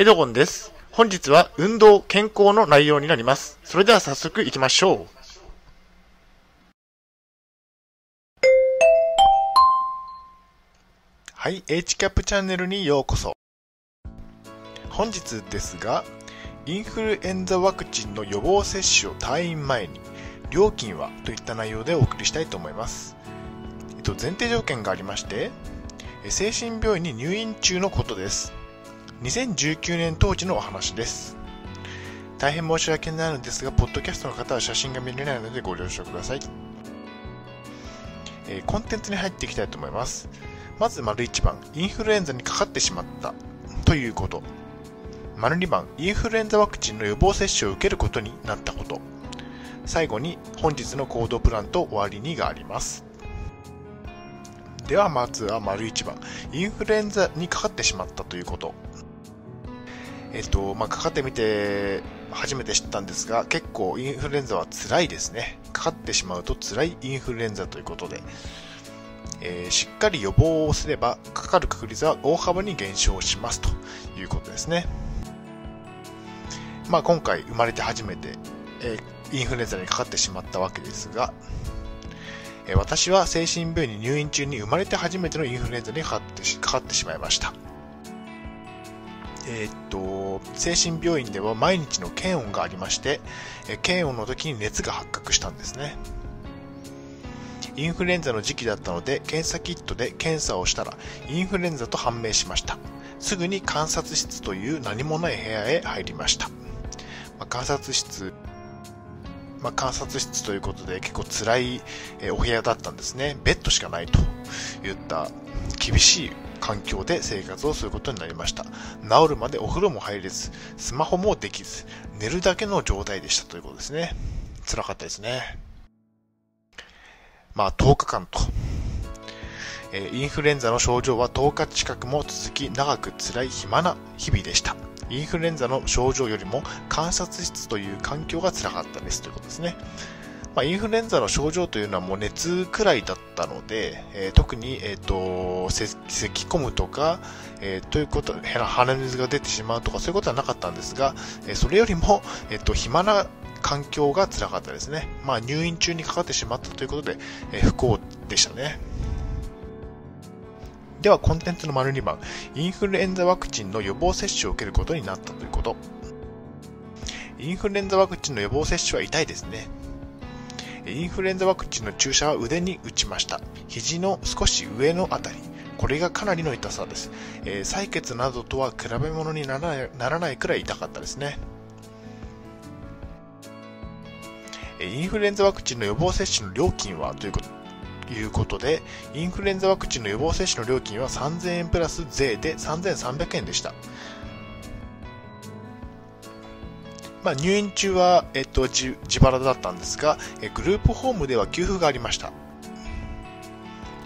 エドゴンです。本日は運動、健康の内容になります。それでは早速行きましょう。はい、HCAP チャンネルにようこそ。本日ですが、インフルエンザワクチンの予防接種を退院前に、料金はといった内容でお送りしたいと思います。えっと、前提条件がありまして、精神病院に入院中のことです。2019年当時のお話です。大変申し訳ないのですが、ポッドキャストの方は写真が見れないのでご了承ください。えーコンテンツに入っていきたいと思います。まず丸1番、インフルエンザにかかってしまったということ。丸2番、インフルエンザワクチンの予防接種を受けることになったこと。最後に本日の行動プランと終わりにがあります。ではまずは丸1番、インフルエンザにかかってしまったということ。えっと、まあ、かかってみて初めて知ったんですが、結構インフルエンザは辛いですね。かかってしまうと辛いインフルエンザということで、えーしっかり予防をすればかかる確率は大幅に減少しますということですね。まあ、今回生まれて初めて、えーインフルエンザにかかってしまったわけですが、え私は精神病院に入院中に生まれて初めてのインフルエンザにかかってしかかってしまいました。えーっと、精神病院では毎日の検温がありまして、え検温の時に熱が発覚したんですね。インフルエンザの時期だったので、検査キットで検査をしたら、インフルエンザと判明しました。すぐに観察室という何もない部屋へ入りました。まあ観察室、まあ、観察室ということで結構辛いえお部屋だったんですね。ベッドしかないといった厳しい環境で生活をすることになりました。治るまでお風呂も入れず、スマホもできず、寝るだけの状態でしたということですね。辛かったですね。まあ10日間と。えインフルエンザの症状は10日近くも続き、長く辛い暇な日々でした。インフルエンザの症状よりも観察室という環境が辛かったですということですね。まあ、インフルエンザの症状というのはもう熱くらいだったので、えー特に、えー、とせ咳込むとか、えーということ鼻水が出てしまうとかそういうことはなかったんですが、えーそれよりも、えーと暇な環境が辛かったですね。まあ、入院中にかかってしまったということで、えー不幸でしたね。では、コンテンツの丸2番、インフルエンザワクチンの予防接種を受けることになったということ。インフルエンザワクチンの予防接種は痛いですね。インフルエンザワクチンの注射は腕に打ちました。肘の少し上のあたり。これがかなりの痛さです。えー採血などとは比べ物にならないくらい痛かったですね。インフルエンザワクチンの予防接種の料金はというこということで、インフルエンザワクチンの予防接種の料金は3000円プラス税で3300円でした。まあ、入院中は、えっと、自腹だったんですが、えグループホームでは給付がありました。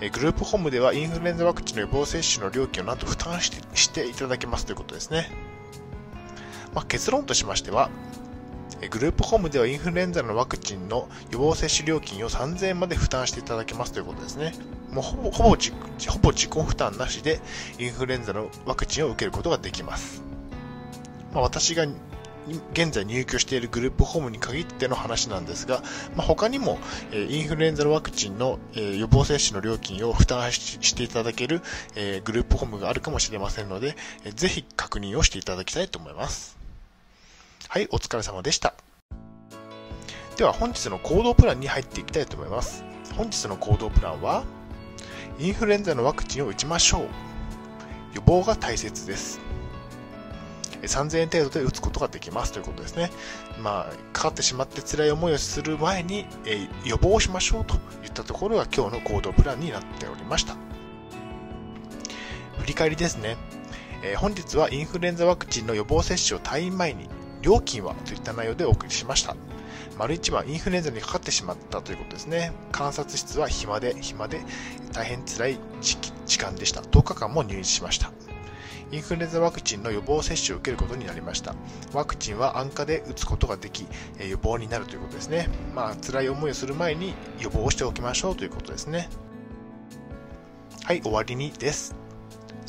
えグループホームではインフルエンザワクチンの予防接種の料金をなんと負担してしていただけますということですね。まあ、結論としましては、グループホームではインフルエンザのワクチンの予防接種料金を3000円まで負担していただけますということですね。もうほぼほぼ自ほぼ自己負担なしでインフルエンザのワクチンを受けることができます。まあ、私が現在入居しているグループホームに限っての話なんですが、まあ、他にも、えインフルエンザのワクチンの、え予防接種の料金を負担していただける、えグループホームがあるかもしれませんので、えーぜひ確認をしていただきたいと思います。はい、お疲れ様でした。では本日の行動プランに入っていきたいと思います。本日の行動プランは、インフルエンザのワクチンを打ちましょう。予防が大切です。3000円程度で打つことができますということですね。まあ、かかってしまって辛い思いをする前に、え予防しましょうといったところが今日の行動プランになっておりました。振り返りですね。え本日はインフルエンザワクチンの予防接種を退院前に、料金はといった内容でお送りしました。丸1番、インフルエンザにかかってしまったということですね。観察室は暇で、暇で、大変辛い時間でした。10日間も入院しました。インフルエンザワクチンの予防接種を受けることになりました。ワクチンは安価で打つことができ、予防になるということですね。まあ、辛い思いをする前に予防をしておきましょうということですね。はい、終わりにです。